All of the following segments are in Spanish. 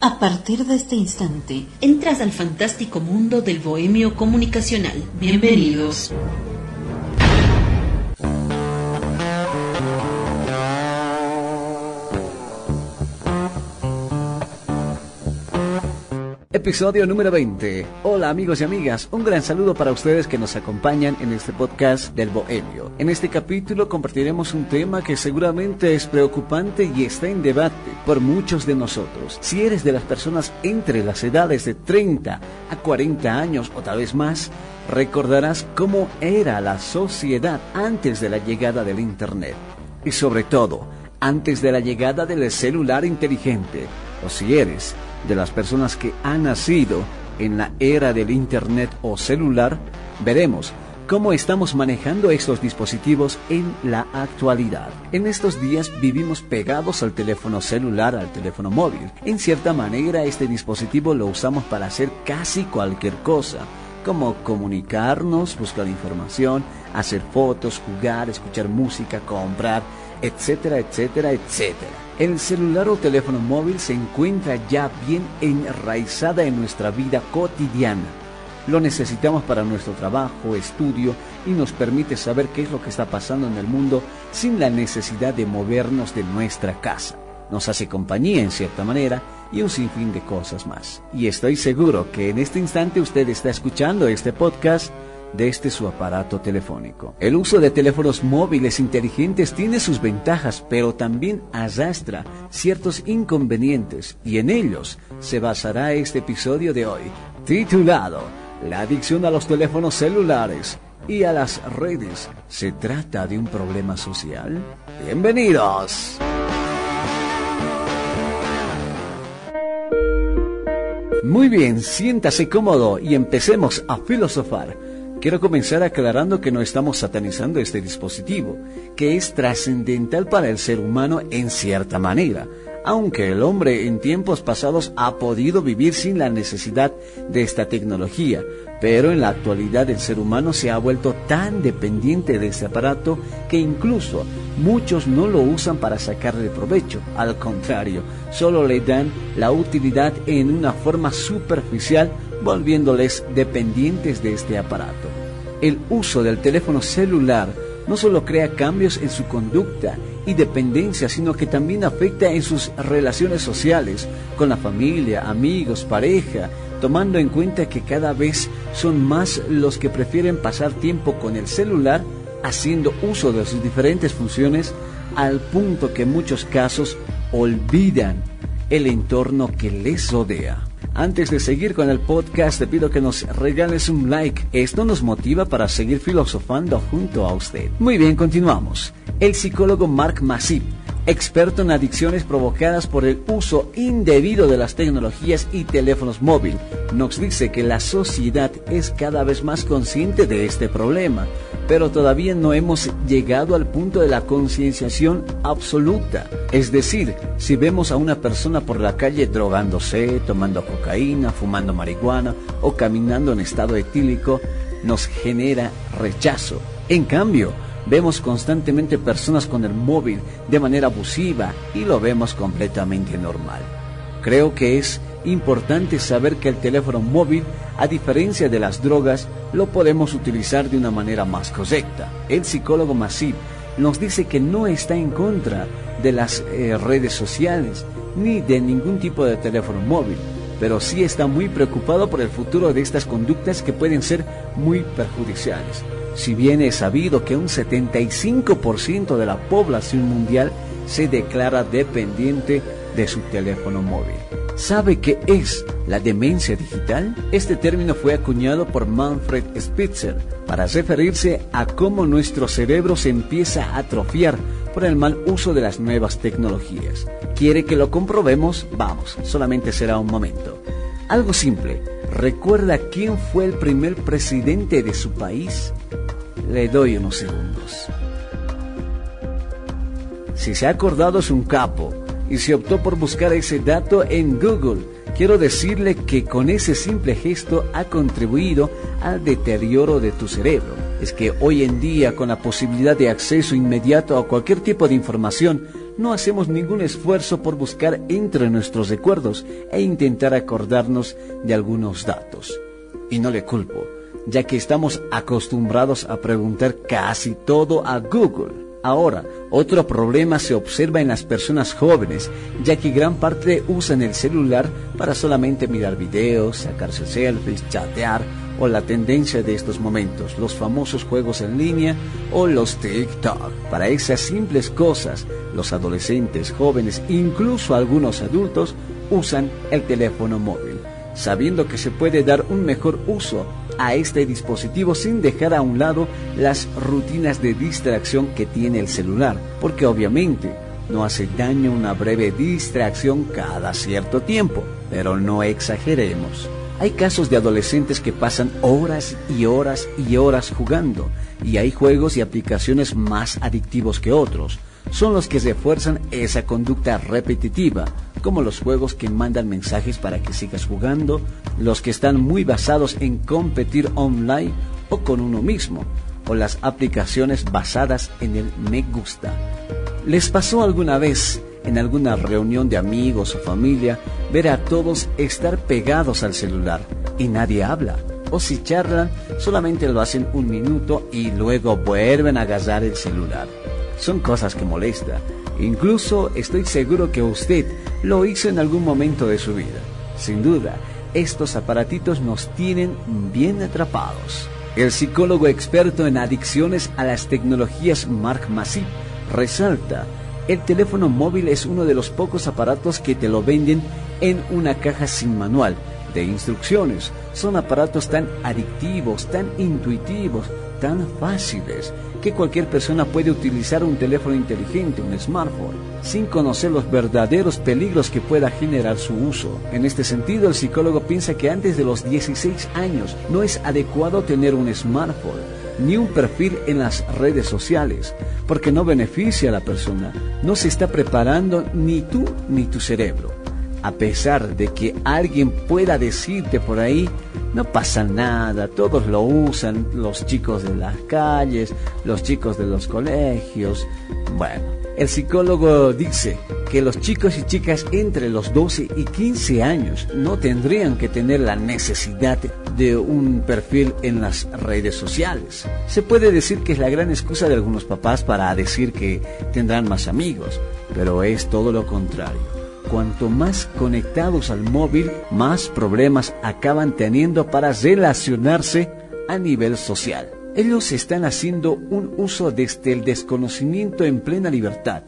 A partir de este instante, entras al fantástico mundo del bohemio comunicacional. Bienvenidos. Episodio número 20. Hola amigos y amigas, un gran saludo para ustedes que nos acompañan en este podcast del Bohemio. En este capítulo compartiremos un tema que seguramente es preocupante y está en debate por muchos de nosotros. Si eres de las personas entre las edades de 30 a 40 años o tal vez más, recordarás cómo era la sociedad antes de la llegada del Internet. Y sobre todo, antes de la llegada del celular inteligente. O si eres de las personas que han nacido en la era del Internet o celular, veremos cómo estamos manejando estos dispositivos en la actualidad. En estos días vivimos pegados al teléfono celular, al teléfono móvil. En cierta manera este dispositivo lo usamos para hacer casi cualquier cosa, como comunicarnos, buscar información, hacer fotos, jugar, escuchar música, comprar, etcétera, etcétera, etcétera. El celular o teléfono móvil se encuentra ya bien enraizada en nuestra vida cotidiana. Lo necesitamos para nuestro trabajo, estudio y nos permite saber qué es lo que está pasando en el mundo sin la necesidad de movernos de nuestra casa. Nos hace compañía en cierta manera y un sinfín de cosas más. Y estoy seguro que en este instante usted está escuchando este podcast desde su aparato telefónico. El uso de teléfonos móviles inteligentes tiene sus ventajas, pero también arrastra ciertos inconvenientes y en ellos se basará este episodio de hoy, titulado La adicción a los teléfonos celulares y a las redes. ¿Se trata de un problema social? Bienvenidos. Muy bien, siéntase cómodo y empecemos a filosofar. Quiero comenzar aclarando que no estamos satanizando este dispositivo, que es trascendental para el ser humano en cierta manera, aunque el hombre en tiempos pasados ha podido vivir sin la necesidad de esta tecnología, pero en la actualidad el ser humano se ha vuelto tan dependiente de este aparato que incluso muchos no lo usan para sacarle provecho, al contrario, solo le dan la utilidad en una forma superficial volviéndoles dependientes de este aparato. El uso del teléfono celular no solo crea cambios en su conducta y dependencia, sino que también afecta en sus relaciones sociales, con la familia, amigos, pareja, tomando en cuenta que cada vez son más los que prefieren pasar tiempo con el celular haciendo uso de sus diferentes funciones al punto que en muchos casos olvidan el entorno que les rodea. Antes de seguir con el podcast, te pido que nos regales un like. Esto nos motiva para seguir filosofando junto a usted. Muy bien, continuamos. El psicólogo Mark Masip experto en adicciones provocadas por el uso indebido de las tecnologías y teléfonos móviles, nos dice que la sociedad es cada vez más consciente de este problema, pero todavía no hemos llegado al punto de la concienciación absoluta. Es decir, si vemos a una persona por la calle drogándose, tomando cocaína, fumando marihuana o caminando en estado etílico, nos genera rechazo. En cambio, Vemos constantemente personas con el móvil de manera abusiva y lo vemos completamente normal. Creo que es importante saber que el teléfono móvil, a diferencia de las drogas, lo podemos utilizar de una manera más correcta. El psicólogo Masip nos dice que no está en contra de las eh, redes sociales ni de ningún tipo de teléfono móvil, pero sí está muy preocupado por el futuro de estas conductas que pueden ser muy perjudiciales si bien es sabido que un 75% de la población mundial se declara dependiente de su teléfono móvil. ¿Sabe qué es la demencia digital? Este término fue acuñado por Manfred Spitzer para referirse a cómo nuestro cerebro se empieza a atrofiar por el mal uso de las nuevas tecnologías. ¿Quiere que lo comprobemos? Vamos, solamente será un momento. Algo simple. ¿Recuerda quién fue el primer presidente de su país? Le doy unos segundos. Si se ha acordado es un capo y se optó por buscar ese dato en Google. Quiero decirle que con ese simple gesto ha contribuido al deterioro de tu cerebro. Es que hoy en día con la posibilidad de acceso inmediato a cualquier tipo de información, no hacemos ningún esfuerzo por buscar entre nuestros recuerdos e intentar acordarnos de algunos datos. Y no le culpo, ya que estamos acostumbrados a preguntar casi todo a Google. Ahora, otro problema se observa en las personas jóvenes, ya que gran parte usan el celular para solamente mirar videos, sacarse selfies, chatear o la tendencia de estos momentos, los famosos juegos en línea o los TikTok. Para esas simples cosas, los adolescentes, jóvenes, incluso algunos adultos, usan el teléfono móvil, sabiendo que se puede dar un mejor uso a este dispositivo sin dejar a un lado las rutinas de distracción que tiene el celular, porque obviamente no hace daño una breve distracción cada cierto tiempo, pero no exageremos. Hay casos de adolescentes que pasan horas y horas y horas jugando, y hay juegos y aplicaciones más adictivos que otros. Son los que refuerzan esa conducta repetitiva, como los juegos que mandan mensajes para que sigas jugando, los que están muy basados en competir online o con uno mismo, o las aplicaciones basadas en el me gusta. ¿Les pasó alguna vez en alguna reunión de amigos o familia ver a todos estar pegados al celular y nadie habla? O si charlan, solamente lo hacen un minuto y luego vuelven a agarrar el celular. Son cosas que molestan Incluso estoy seguro que usted lo hizo en algún momento de su vida. Sin duda, estos aparatitos nos tienen bien atrapados. El psicólogo experto en adicciones a las tecnologías Mark Masip resalta, el teléfono móvil es uno de los pocos aparatos que te lo venden en una caja sin manual de instrucciones. Son aparatos tan adictivos, tan intuitivos, tan fáciles que cualquier persona puede utilizar un teléfono inteligente, un smartphone, sin conocer los verdaderos peligros que pueda generar su uso. En este sentido, el psicólogo piensa que antes de los 16 años no es adecuado tener un smartphone ni un perfil en las redes sociales, porque no beneficia a la persona, no se está preparando ni tú ni tu cerebro a pesar de que alguien pueda decirte por ahí, no pasa nada, todos lo usan, los chicos de las calles, los chicos de los colegios. Bueno, el psicólogo dice que los chicos y chicas entre los 12 y 15 años no tendrían que tener la necesidad de un perfil en las redes sociales. Se puede decir que es la gran excusa de algunos papás para decir que tendrán más amigos, pero es todo lo contrario cuanto más conectados al móvil, más problemas acaban teniendo para relacionarse a nivel social. Ellos están haciendo un uso desde el desconocimiento en plena libertad.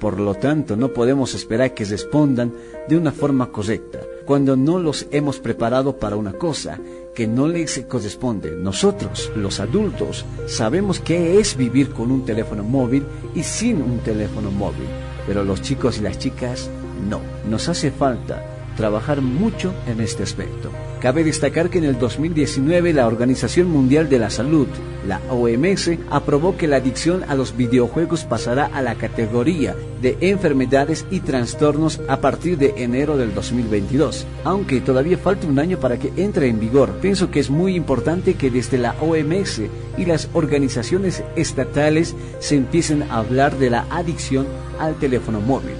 Por lo tanto, no podemos esperar que respondan de una forma correcta cuando no los hemos preparado para una cosa que no les corresponde. Nosotros, los adultos, sabemos qué es vivir con un teléfono móvil y sin un teléfono móvil, pero los chicos y las chicas no, nos hace falta trabajar mucho en este aspecto. Cabe destacar que en el 2019 la Organización Mundial de la Salud, la OMS, aprobó que la adicción a los videojuegos pasará a la categoría de enfermedades y trastornos a partir de enero del 2022. Aunque todavía falta un año para que entre en vigor, pienso que es muy importante que desde la OMS y las organizaciones estatales se empiecen a hablar de la adicción al teléfono móvil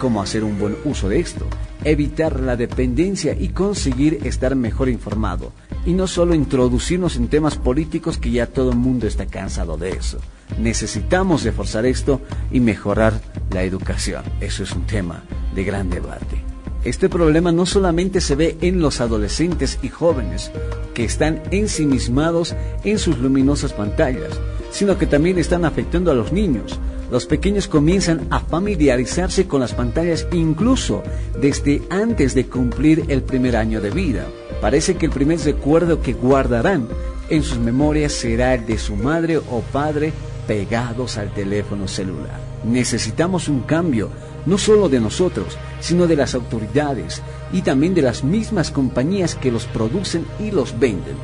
cómo hacer un buen uso de esto, evitar la dependencia y conseguir estar mejor informado. Y no solo introducirnos en temas políticos que ya todo el mundo está cansado de eso. Necesitamos reforzar esto y mejorar la educación. Eso es un tema de gran debate. Este problema no solamente se ve en los adolescentes y jóvenes que están ensimismados en sus luminosas pantallas, sino que también están afectando a los niños, los pequeños comienzan a familiarizarse con las pantallas incluso desde antes de cumplir el primer año de vida. Parece que el primer recuerdo que guardarán en sus memorias será el de su madre o padre pegados al teléfono celular. Necesitamos un cambio, no solo de nosotros, sino de las autoridades y también de las mismas compañías que los producen y los venden.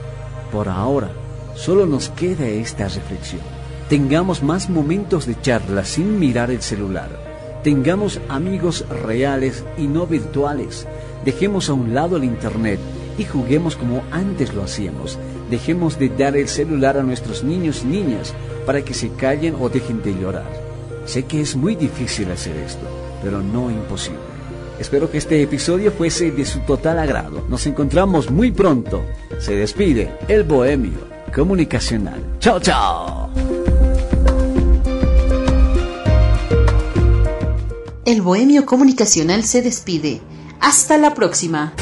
Por ahora, solo nos queda esta reflexión. Tengamos más momentos de charla sin mirar el celular. Tengamos amigos reales y no virtuales. Dejemos a un lado el Internet y juguemos como antes lo hacíamos. Dejemos de dar el celular a nuestros niños y niñas para que se callen o dejen de llorar. Sé que es muy difícil hacer esto, pero no imposible. Espero que este episodio fuese de su total agrado. Nos encontramos muy pronto. Se despide el Bohemio Comunicacional. Chao, chao. El Bohemio Comunicacional se despide. Hasta la próxima.